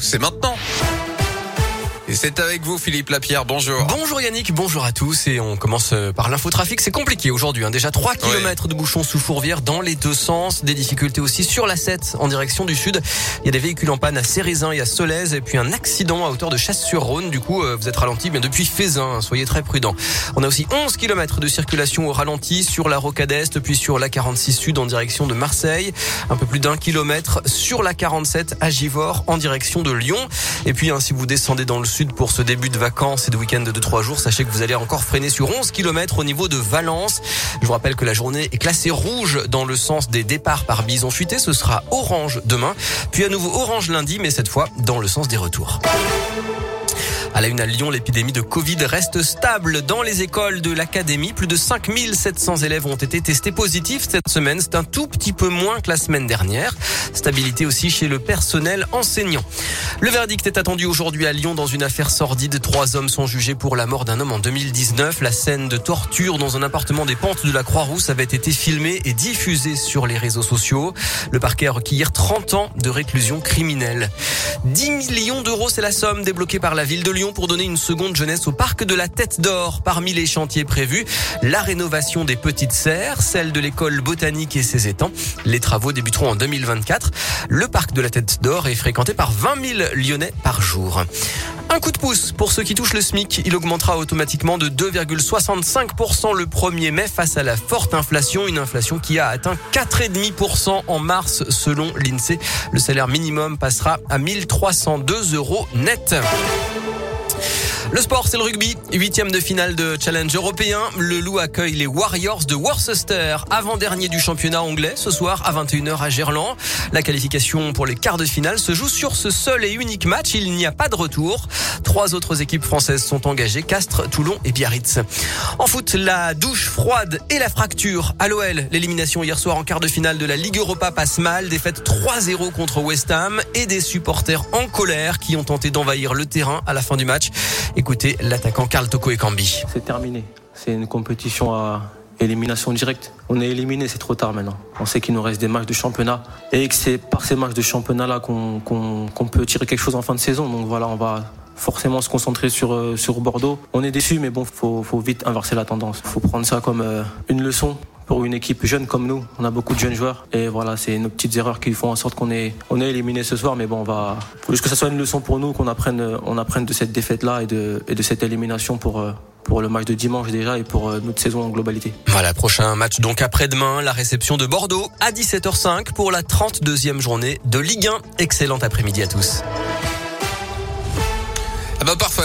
c'est maintenant. Et c'est avec vous Philippe Lapierre, bonjour. Bonjour Yannick, bonjour à tous et on commence euh, par l'infotrafic. C'est compliqué aujourd'hui, hein. déjà 3 km de bouchons sous Fourvière dans les deux sens, des difficultés aussi sur la 7 en direction du sud. Il y a des véhicules en panne à Cérézin et à Solèze et puis un accident à hauteur de Chasse-sur-Rhône. Du coup, euh, vous êtes ralenti bien depuis Fézin, hein. soyez très prudents. On a aussi 11 km de circulation au ralenti sur la Rocade Est puis sur la 46 Sud en direction de Marseille. Un peu plus d'un kilomètre sur la 47 à Givors en direction de Lyon. Et puis, hein, si vous descendez dans le sud, pour ce début de vacances et de week-end de 3 jours. Sachez que vous allez encore freiner sur 11 km au niveau de Valence. Je vous rappelle que la journée est classée rouge dans le sens des départs par bison fuité. Ce sera orange demain, puis à nouveau orange lundi, mais cette fois dans le sens des retours. À la une à Lyon, l'épidémie de Covid reste stable dans les écoles de l'académie. Plus de 5700 élèves ont été testés positifs cette semaine. C'est un tout petit peu moins que la semaine dernière. Stabilité aussi chez le personnel enseignant. Le verdict est attendu aujourd'hui à Lyon dans une affaire sordide. Trois hommes sont jugés pour la mort d'un homme en 2019. La scène de torture dans un appartement des pentes de la Croix-Rousse avait été filmée et diffusée sur les réseaux sociaux. Le parquet a requis 30 ans de réclusion criminelle. 10 millions d'euros, c'est la somme débloquée par la ville de Lyon pour donner une seconde jeunesse au parc de la Tête d'Or. Parmi les chantiers prévus, la rénovation des petites serres, celle de l'école botanique et ses étangs. Les travaux débuteront en 2024. Le parc de la Tête d'Or est fréquenté par 20 000 Lyonnais par jour. Un coup de pouce pour ceux qui touchent le SMIC. Il augmentera automatiquement de 2,65% le 1er mai face à la forte inflation. Une inflation qui a atteint 4,5% en mars selon l'INSEE. Le salaire minimum passera à 1302 euros net. Le sport, c'est le rugby. Huitième de finale de challenge européen. Le Loup accueille les Warriors de Worcester, avant-dernier du championnat anglais, ce soir à 21h à Gerland. La qualification pour les quarts de finale se joue sur ce seul et unique match. Il n'y a pas de retour. Trois autres équipes françaises sont engagées, Castres, Toulon et Biarritz. En foot, la douche froide et la fracture à l'OL. L'élimination hier soir en quart de finale de la Ligue Europa passe mal. Défaite 3-0 contre West Ham et des supporters en colère qui ont tenté d'envahir le terrain à la fin du match. Écoutez l'attaquant Karl Toko Ekambi. C'est terminé. C'est une compétition à élimination directe. On est éliminé, c'est trop tard maintenant. On sait qu'il nous reste des matchs de championnat et que c'est par ces matchs de championnat-là qu'on peut tirer quelque chose en fin de saison. Donc voilà, on va forcément se concentrer sur, euh, Bordeaux. On est déçu, mais bon, faut, faut vite inverser la tendance. faut prendre ça comme euh, une leçon pour une équipe jeune comme nous. On a beaucoup de jeunes joueurs et voilà, c'est nos petites erreurs qui font en sorte qu'on est, on est éliminé ce soir. Mais bon, on va, juste que ça soit une leçon pour nous, qu'on apprenne, on apprenne de cette défaite-là et de, et de cette élimination pour, euh, pour le match de dimanche déjà et pour notre saison en globalité. Voilà, prochain match donc après-demain, la réception de Bordeaux à 17h05 pour la 32e journée de Ligue 1. Excellent après-midi à tous. Ah bah parfait.